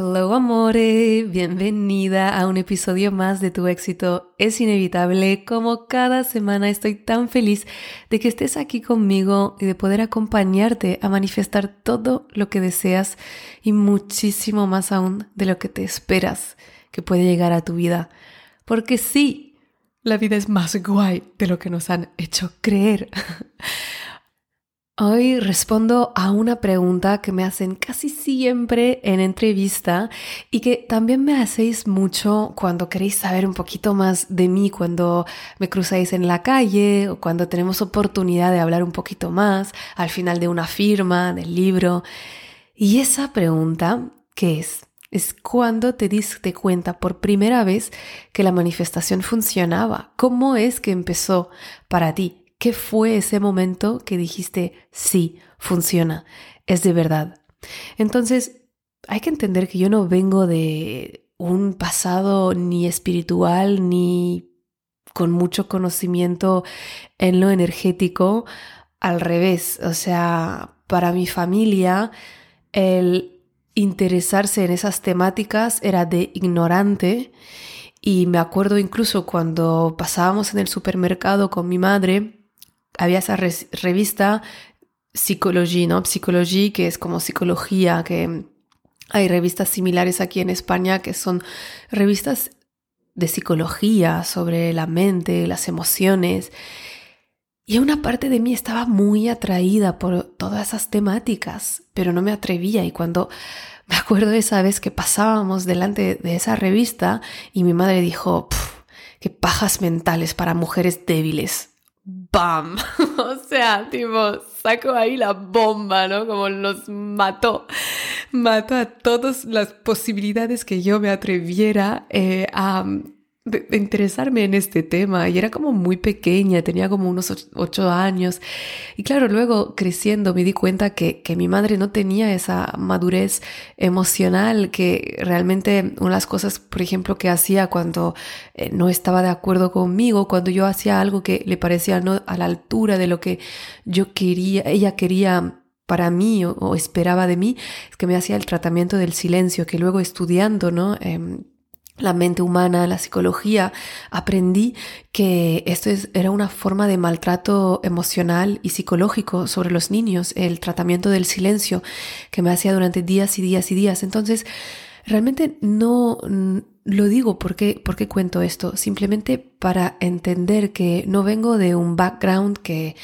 Hello amore, bienvenida a un episodio más de Tu éxito es inevitable. Como cada semana estoy tan feliz de que estés aquí conmigo y de poder acompañarte a manifestar todo lo que deseas y muchísimo más aún de lo que te esperas que puede llegar a tu vida. Porque sí, la vida es más guay de lo que nos han hecho creer. Hoy respondo a una pregunta que me hacen casi siempre en entrevista y que también me hacéis mucho cuando queréis saber un poquito más de mí, cuando me cruzáis en la calle o cuando tenemos oportunidad de hablar un poquito más al final de una firma, del libro. Y esa pregunta, ¿qué es? Es cuando te diste cuenta por primera vez que la manifestación funcionaba. ¿Cómo es que empezó para ti? ¿Qué fue ese momento que dijiste, sí, funciona, es de verdad? Entonces, hay que entender que yo no vengo de un pasado ni espiritual ni con mucho conocimiento en lo energético. Al revés, o sea, para mi familia, el interesarse en esas temáticas era de ignorante. Y me acuerdo incluso cuando pasábamos en el supermercado con mi madre, había esa revista Psicología, ¿no? Psicología, que es como psicología, que hay revistas similares aquí en España que son revistas de psicología sobre la mente, las emociones. Y una parte de mí estaba muy atraída por todas esas temáticas, pero no me atrevía. Y cuando me acuerdo de esa vez que pasábamos delante de esa revista y mi madre dijo, qué pajas mentales para mujeres débiles. ¡Bam! o sea, tipo, saco ahí la bomba, ¿no? Como nos mató. Mató a todas las posibilidades que yo me atreviera eh, a de, interesarme en este tema y era como muy pequeña, tenía como unos ocho años y claro, luego creciendo me di cuenta que, que mi madre no tenía esa madurez emocional que realmente una de las cosas, por ejemplo, que hacía cuando eh, no estaba de acuerdo conmigo, cuando yo hacía algo que le parecía no a la altura de lo que yo quería, ella quería para mí o, esperaba de mí, es que me hacía el tratamiento del silencio, que luego estudiando, ¿no? Em, la mente humana, la psicología, aprendí que esto era una forma de maltrato emocional y psicológico sobre los niños, el tratamiento del silencio que me hacía durante días y días y días. Entonces, realmente no lo digo porque, porque cuento esto, simplemente para entender que no vengo de un background que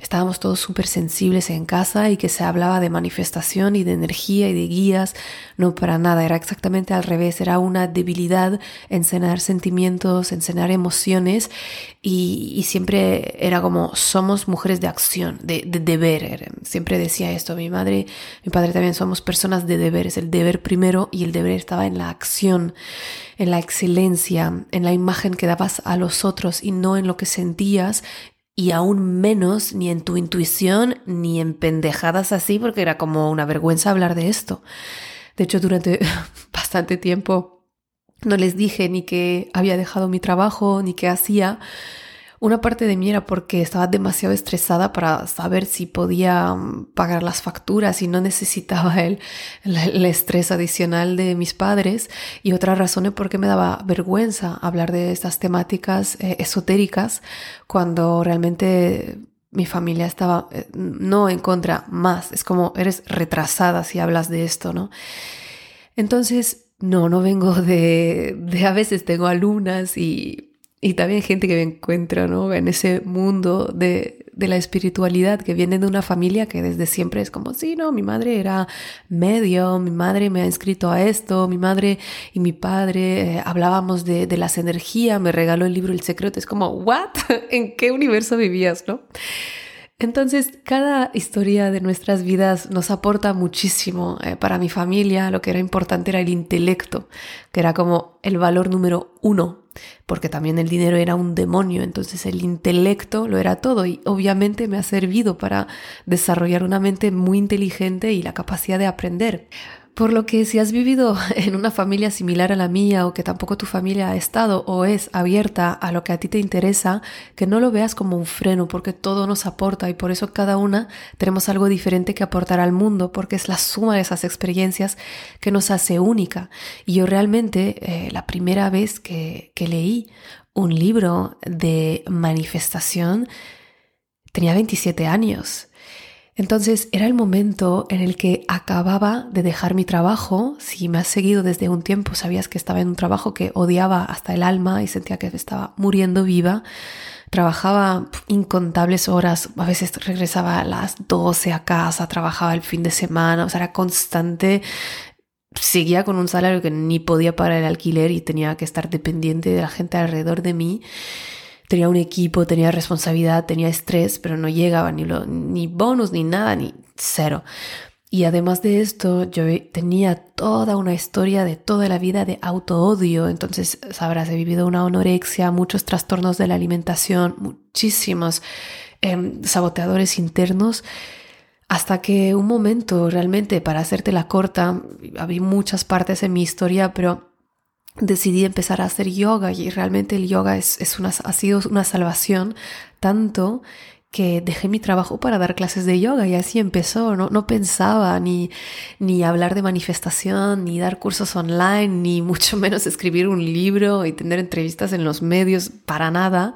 estábamos todos súper sensibles en casa y que se hablaba de manifestación y de energía y de guías, no para nada, era exactamente al revés, era una debilidad enseñar sentimientos, enseñar emociones y, siempre era como somos mujeres de acción, de, de deber, siempre decía esto, mi madre, mi padre también somos personas de deberes, el deber primero y el deber estaba en la acción en la excelencia, en la imagen que dabas a los otros y no en lo que sentías y aún menos ni en tu intuición ni en pendejadas así porque era como una vergüenza hablar de esto. De hecho, durante bastante tiempo no les dije ni que había dejado mi trabajo ni qué hacía una parte de mí era porque estaba demasiado estresada para saber si podía mm, pagar las facturas y no necesitaba el, estrés adicional de mis padres. Y otra razón es porque me daba vergüenza hablar de estas temáticas eh, esotéricas cuando realmente mi familia estaba eh, no en contra, más. Es como eres retrasada si hablas de esto, ¿no? Entonces, no, no vengo de, de a veces tengo alumnas y y también gente que me encuentra ¿no? en ese mundo de, de la espiritualidad, que viene de una familia que desde siempre es como, sí, no, mi madre era medio, mi madre me ha inscrito a esto, mi madre y mi padre eh, hablábamos de, de las energías, me regaló el libro El Secreto, es como, ¿what? ¿En qué universo vivías, no? Entonces, cada historia de nuestras vidas nos aporta muchísimo. Eh, para mi familia, lo que era importante era el intelecto, que era como el valor número uno, porque también el dinero era un demonio, entonces el intelecto lo era todo y obviamente me ha servido para desarrollar una mente muy inteligente y la capacidad de aprender. Por lo que si has vivido en una familia similar a la mía o que tampoco tu familia ha estado o es abierta a lo que a ti te interesa, que no lo veas como un freno porque todo nos aporta y por eso cada una tenemos algo diferente que aportar al mundo porque es la suma de esas experiencias que nos hace única. Y yo realmente eh, la primera vez que, que leí un libro de manifestación tenía 27 años. Entonces era el momento en el que acababa de dejar mi trabajo. Si me has seguido desde un tiempo, sabías que estaba en un trabajo que odiaba hasta el alma y sentía que estaba muriendo viva. Trabajaba incontables horas, a veces regresaba a las 12 a casa, trabajaba el fin de semana, o sea, era constante. Seguía con un salario que ni podía pagar el alquiler y tenía que estar dependiente de la gente alrededor de mí tenía un equipo, tenía responsabilidad, tenía estrés, pero no llegaba ni, lo, ni bonus, ni nada, ni cero. Y además de esto, yo tenía toda una historia de toda la vida de auto-odio. Entonces, sabrás, he vivido una anorexia, muchos trastornos de la alimentación, muchísimos em, saboteadores internos. Hasta que un momento, realmente, para hacerte la corta, había muchas partes en mi historia, pero decidí empezar a hacer yoga y realmente el yoga es, es una, ha sido una salvación tanto que dejé mi trabajo para dar clases de yoga y así empezó. No, no pensaba ni, ni hablar de manifestación, ni dar cursos online, ni mucho menos escribir un libro y tener entrevistas en los medios, para nada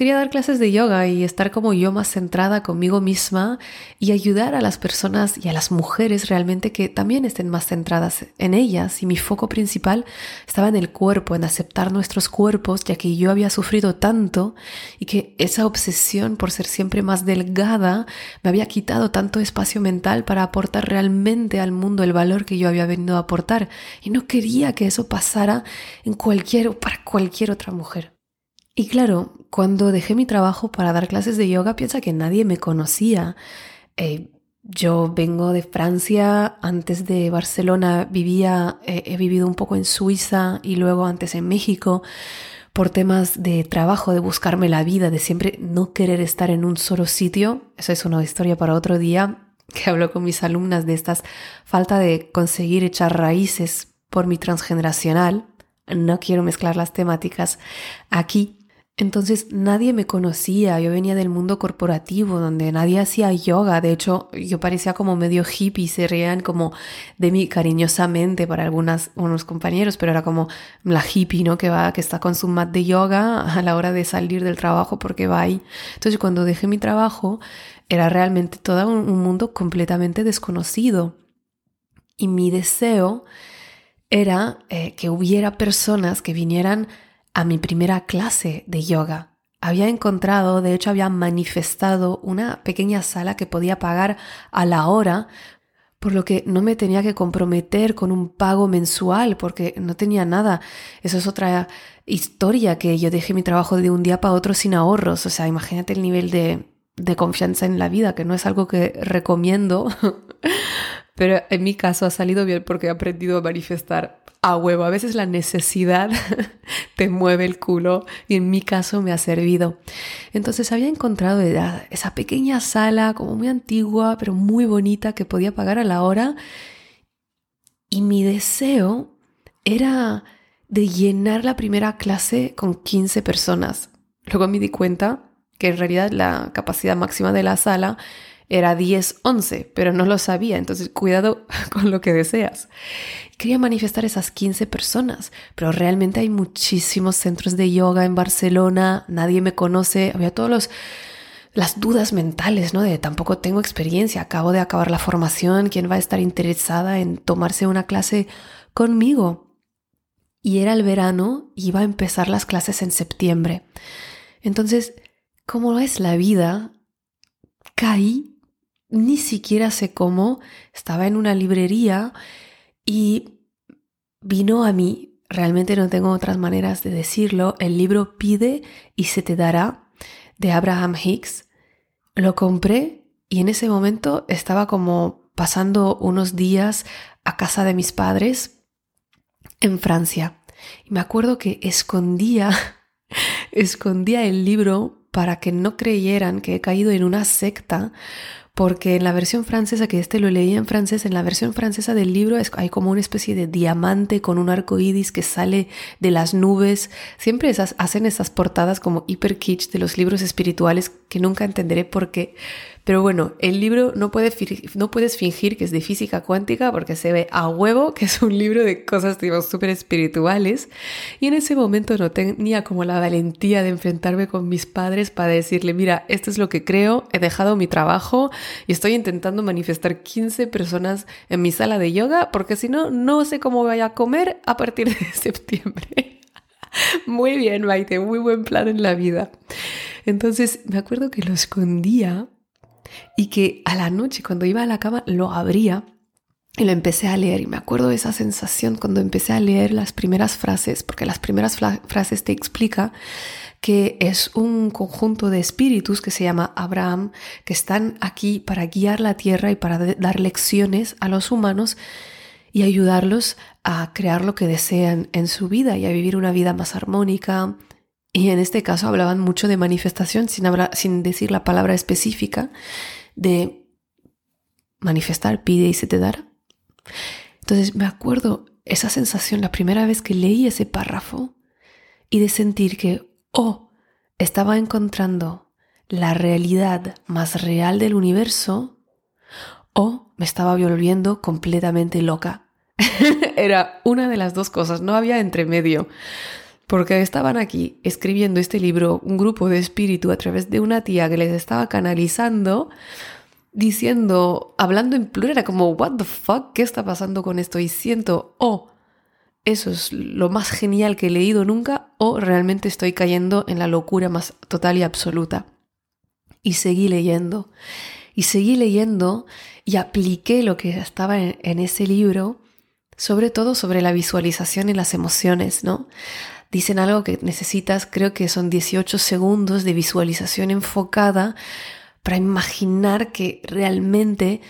Quería dar clases de yoga y estar como yo más centrada conmigo misma y ayudar a las personas y a las mujeres realmente que también estén más centradas en ellas. Y mi foco principal estaba en el cuerpo, en aceptar nuestros cuerpos, ya que yo había sufrido tanto y que esa obsesión por ser siempre más delgada me había quitado tanto espacio mental para aportar realmente al mundo el valor que yo había venido a aportar. Y no quería que eso pasara en cualquier para cualquier otra mujer. Y claro, cuando dejé mi trabajo para dar clases de yoga, piensa que nadie me conocía. Eh, yo vengo de Francia, antes de Barcelona vivía, eh, he vivido un poco en Suiza y luego antes en México por temas de trabajo, de buscarme la vida, de siempre no querer estar en un solo sitio. Eso es una historia para otro día que hablo con mis alumnas de estas falta de conseguir echar raíces por mi transgeneracional. No quiero mezclar las temáticas aquí, entonces nadie me conocía, yo venía del mundo corporativo donde nadie hacía yoga, de hecho yo parecía como medio hippie, se reían como de mí cariñosamente para algunas, unos compañeros, pero era como la hippie, ¿no? Que va, que está con su mat de yoga a la hora de salir del trabajo porque va ahí. Entonces cuando dejé mi trabajo era realmente todo un mundo completamente desconocido y mi deseo era eh, que hubiera personas que vinieran a mi primera clase de yoga. Había encontrado, de hecho había manifestado una pequeña sala que podía pagar a la hora, por lo que no me tenía que comprometer con un pago mensual porque no tenía nada. Eso es otra historia que yo dejé mi trabajo de un día para otro sin ahorros. O sea, imagínate el nivel de, de confianza en la vida, que no es algo que recomiendo. Pero en mi caso ha salido bien porque he aprendido a manifestar a huevo. A veces la necesidad te mueve el culo y en mi caso me ha servido. Entonces había encontrado esa pequeña sala como muy antigua pero muy bonita que podía pagar a la hora y mi deseo era de llenar la primera clase con 15 personas. Luego me di cuenta que en realidad la capacidad máxima de la sala era 10, 11, pero no lo sabía, entonces cuidado con lo que deseas. Quería manifestar esas 15 personas, pero realmente hay muchísimos centros de yoga en Barcelona, nadie me conoce, había todos los las dudas mentales, ¿no? De tampoco tengo experiencia, acabo de acabar la formación, ¿quién va a estar interesada en tomarse una clase conmigo? Y era el verano, iba a empezar las clases en septiembre. Entonces, ¿cómo es la vida? caí, ni siquiera sé cómo, estaba en una librería y vino a mí, realmente no tengo otras maneras de decirlo, el libro Pide y se te dará de Abraham Hicks. Lo compré y en ese momento estaba como pasando unos días a casa de mis padres en Francia. Y me acuerdo que escondía, escondía el libro para que no creyeran que he caído en una secta porque en la versión francesa, que este lo leí en francés, en la versión francesa del libro hay como una especie de diamante con un arco iris que sale de las nubes. Siempre esas, hacen esas portadas como hiper kitsch de los libros espirituales que nunca entenderé por qué. Pero bueno, el libro no, puede, no puedes fingir que es de física cuántica porque se ve a huevo que es un libro de cosas súper espirituales. Y en ese momento no tenía como la valentía de enfrentarme con mis padres para decirle, mira, esto es lo que creo, he dejado mi trabajo y estoy intentando manifestar 15 personas en mi sala de yoga porque si no, no sé cómo voy a comer a partir de septiembre. muy bien, Maite, muy buen plan en la vida. Entonces me acuerdo que lo escondía y que a la noche cuando iba a la cama lo abría y lo empecé a leer. Y me acuerdo de esa sensación cuando empecé a leer las primeras frases, porque las primeras frases te explica que es un conjunto de espíritus que se llama Abraham, que están aquí para guiar la tierra y para dar lecciones a los humanos y ayudarlos a crear lo que desean en su vida y a vivir una vida más armónica, y en este caso hablaban mucho de manifestación sin, sin decir la palabra específica de manifestar, pide y se te dará. Entonces me acuerdo esa sensación la primera vez que leí ese párrafo y de sentir que, oh, estaba encontrando la realidad más real del universo o me estaba volviendo completamente loca. Era una de las dos cosas, no había entremedio porque estaban aquí escribiendo este libro un grupo de espíritu a través de una tía que les estaba canalizando, diciendo, hablando en plural, era como, what the fuck, ¿qué está pasando con esto? Y siento, oh, eso es lo más genial que he leído nunca, o realmente estoy cayendo en la locura más total y absoluta. Y seguí leyendo, y seguí leyendo y apliqué lo que estaba en, en ese libro, sobre todo sobre la visualización y las emociones, ¿no? Dicen algo que necesitas, creo que son 18 segundos de visualización enfocada para imaginar que realmente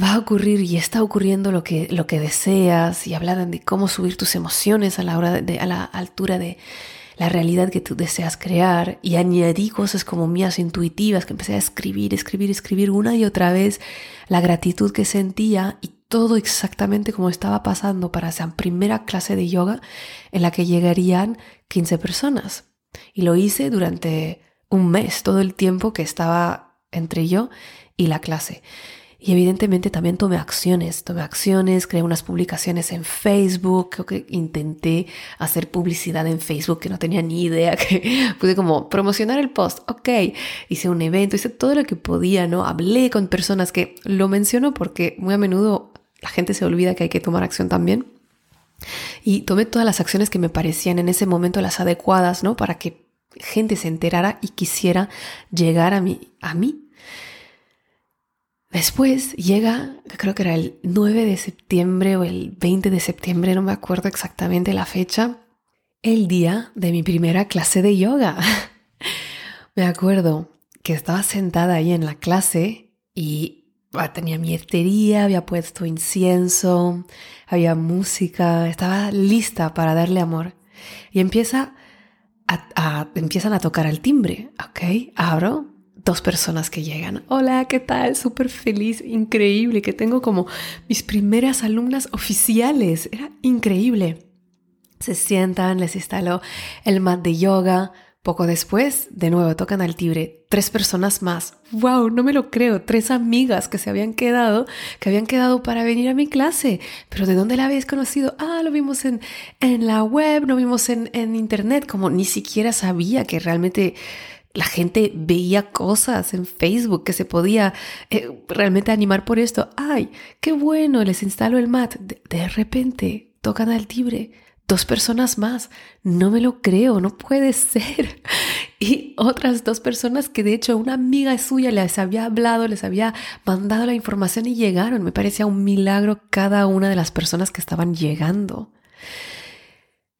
va a ocurrir y está ocurriendo lo que, lo que deseas y hablan de cómo subir tus emociones a la, hora de, a la altura de la realidad que tú deseas crear y añadí cosas como mías intuitivas que empecé a escribir, escribir, escribir una y otra vez la gratitud que sentía y todo exactamente como estaba pasando para esa primera clase de yoga en la que llegarían 15 personas. Y lo hice durante un mes, todo el tiempo que estaba entre yo y la clase. Y evidentemente también tomé acciones, tomé acciones, creé unas publicaciones en Facebook, que intenté hacer publicidad en Facebook que no tenía ni idea, que pude como promocionar el post, ok, hice un evento, hice todo lo que podía, ¿no? Hablé con personas que lo menciono porque muy a menudo la gente se olvida que hay que tomar acción también. Y tomé todas las acciones que me parecían en ese momento las adecuadas, ¿no? Para que gente se enterara y quisiera llegar a mí, a mí. Después llega, creo que era el 9 de septiembre o el 20 de septiembre, no me acuerdo exactamente la fecha, el día de mi primera clase de yoga. me acuerdo que estaba sentada ahí en la clase y tenía mi etería, había puesto incienso, había música, estaba lista para darle amor. Y empieza a, empiezan a tocar al timbre, ¿ok? Abro, dos personas que llegan. Hola, ¿qué tal? Súper feliz, increíble, que tengo como mis primeras alumnas oficiales. Era increíble. Se sientan, les instaló el mat de yoga, poco después, de nuevo tocan al timbre, tres personas más. ¡Wow! No me lo creo. Tres amigas que se habían quedado, que habían quedado para venir a mi clase. Pero ¿de dónde la habéis conocido? Ah, lo vimos en, en la web, lo vimos en, en internet. Como ni siquiera sabía que realmente la gente veía cosas en Facebook que se podía eh, realmente animar por esto. ¡Ay! ¡Qué bueno! Les instalo el mat. de repente tocan al timbre dos personas más. No me lo creo, no puede ser. y otras dos personas que de hecho una amiga suya les había hablado, les había mandado la información y llegaron. Me parecía un milagro cada una de las personas que estaban llegando.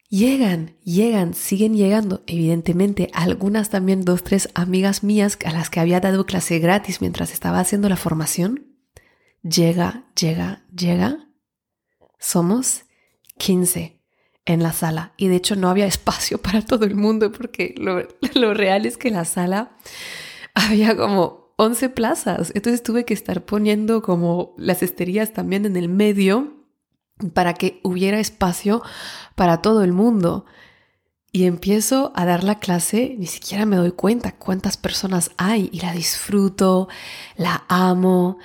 Llegan, llegan, siguen llegando. Evidentemente, algunas también, dos, tres amigas mías a las que había dado clase gratis mientras estaba haciendo la formación. Llega, llega, llega. Somos 15 en la sala. Y de hecho no había espacio para todo el mundo porque lo, real es que la sala había como 11 plazas. Entonces tuve que estar poniendo como las esterías también en el medio para que hubiera espacio para todo el mundo. Y empiezo a dar la clase, ni siquiera me doy cuenta cuántas personas hay y la disfruto, la amo.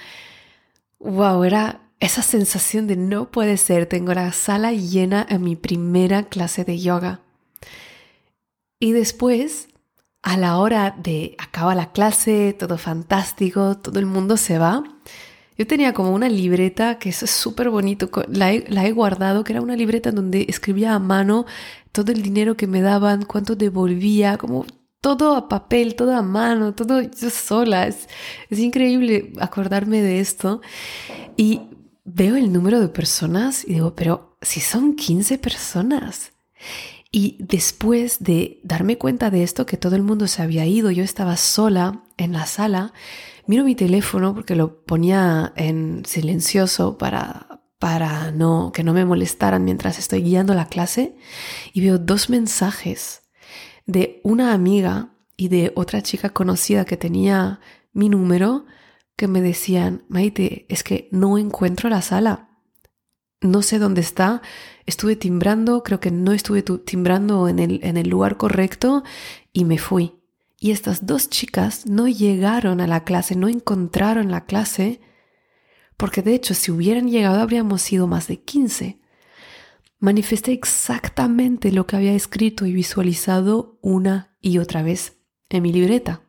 Wow, era esa sensación de no puede ser, tengo la sala llena en mi primera clase de yoga. Y después, a la hora de acaba la clase, todo fantástico, todo el mundo se va, yo tenía como una libreta, que es súper bonito, la he, guardado, que era una libreta donde escribía a mano todo el dinero que me daban, cuánto devolvía, como todo a papel, todo a mano, todo yo sola. Es, es increíble acordarme de esto. Y veo el número de personas y digo, pero si son 15 personas. Y después de darme cuenta de esto, que todo el mundo se había ido, yo estaba sola en la sala, Miro mi teléfono porque lo ponía en silencioso para, para no, que no me molestaran mientras estoy guiando la clase y veo dos mensajes de una amiga y de otra chica conocida que tenía mi número que me decían, Maite, es que no encuentro la sala. No sé dónde está. Estuve timbrando, creo que no estuve timbrando en el, en el lugar correcto y me fui y estas dos chicas no llegaron a la clase, no encontraron la clase, porque de hecho si hubieran llegado habríamos sido más de 15. Manifesté exactamente lo que había escrito y visualizado una y otra vez en mi libreta.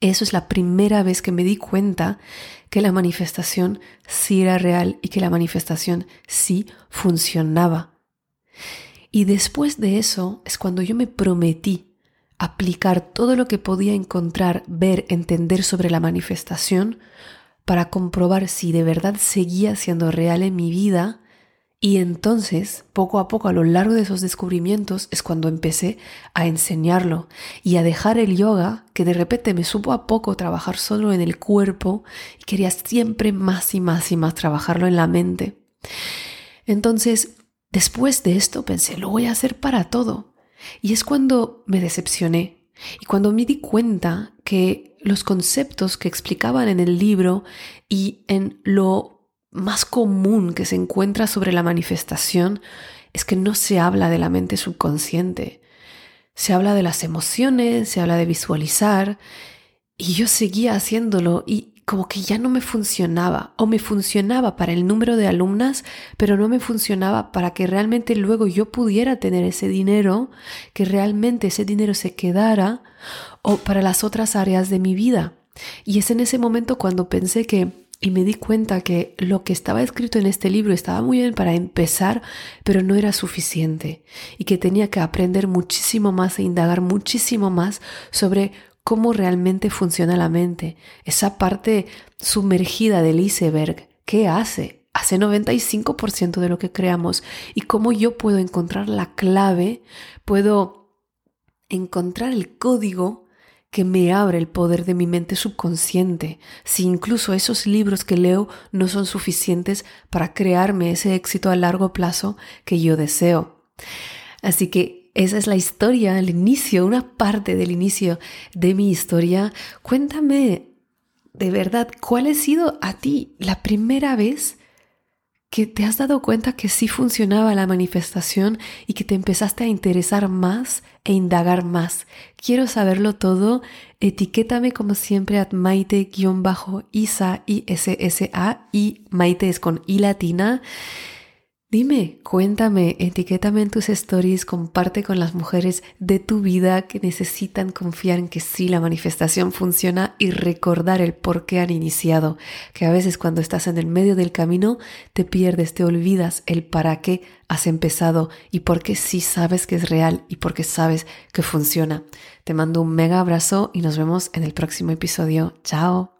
Eso es la primera vez que me di cuenta que la manifestación sí era real y que la manifestación sí funcionaba. Y después de eso es cuando yo me prometí aplicar todo lo que podía encontrar, ver, entender sobre la manifestación para comprobar si de verdad seguía siendo real en mi vida y entonces, poco a poco, a lo largo de esos descubrimientos, es cuando empecé a enseñarlo y a dejar el yoga, que de repente me supo a poco trabajar solo en el cuerpo y quería siempre más y más y más trabajarlo en la mente. Entonces, después de esto pensé, lo voy a hacer para todo. Y es cuando me decepcioné y cuando me di cuenta que los conceptos que explicaban en el libro y en lo más común que se encuentra sobre la manifestación es que no se habla de la mente subconsciente. Se habla de las emociones, se habla de visualizar y yo seguía haciéndolo y como que ya no me funcionaba o me funcionaba para el número de alumnas, pero no me funcionaba para que realmente luego yo pudiera tener ese dinero, que realmente ese dinero se quedara o para las otras áreas de mi vida. Y es en ese momento cuando pensé que y me di cuenta que lo que estaba escrito en este libro estaba muy bien para empezar, pero no era suficiente y que tenía que aprender muchísimo más e indagar muchísimo más sobre cómo realmente funciona la mente, esa parte sumergida del iceberg, ¿qué hace? Hace 95% de lo que creamos y cómo yo puedo encontrar la clave, puedo encontrar el código que me abre el poder de mi mente subconsciente, si incluso esos libros que leo no son suficientes para crearme ese éxito a largo plazo que yo deseo. Así que esa es la historia, el inicio, una parte del inicio de mi historia. Cuéntame de verdad, ¿cuál ha sido a ti la primera vez que te has dado cuenta que sí funcionaba la manifestación y que te empezaste a interesar más e indagar más? Quiero saberlo todo. Etiquétame como siempre a maite-isa, I-S-S-A, y Maite es con I latina. Dime, cuéntame, etiquétame en tus stories, comparte con las mujeres de tu vida que necesitan confiar en que sí la manifestación funciona y recordar el por qué han iniciado, que a veces cuando estás en el medio del camino te pierdes, te olvidas el para qué has empezado y por qué sí sabes que es real y por qué sabes que funciona. Te mando un mega abrazo y nos vemos en el próximo episodio. Chao.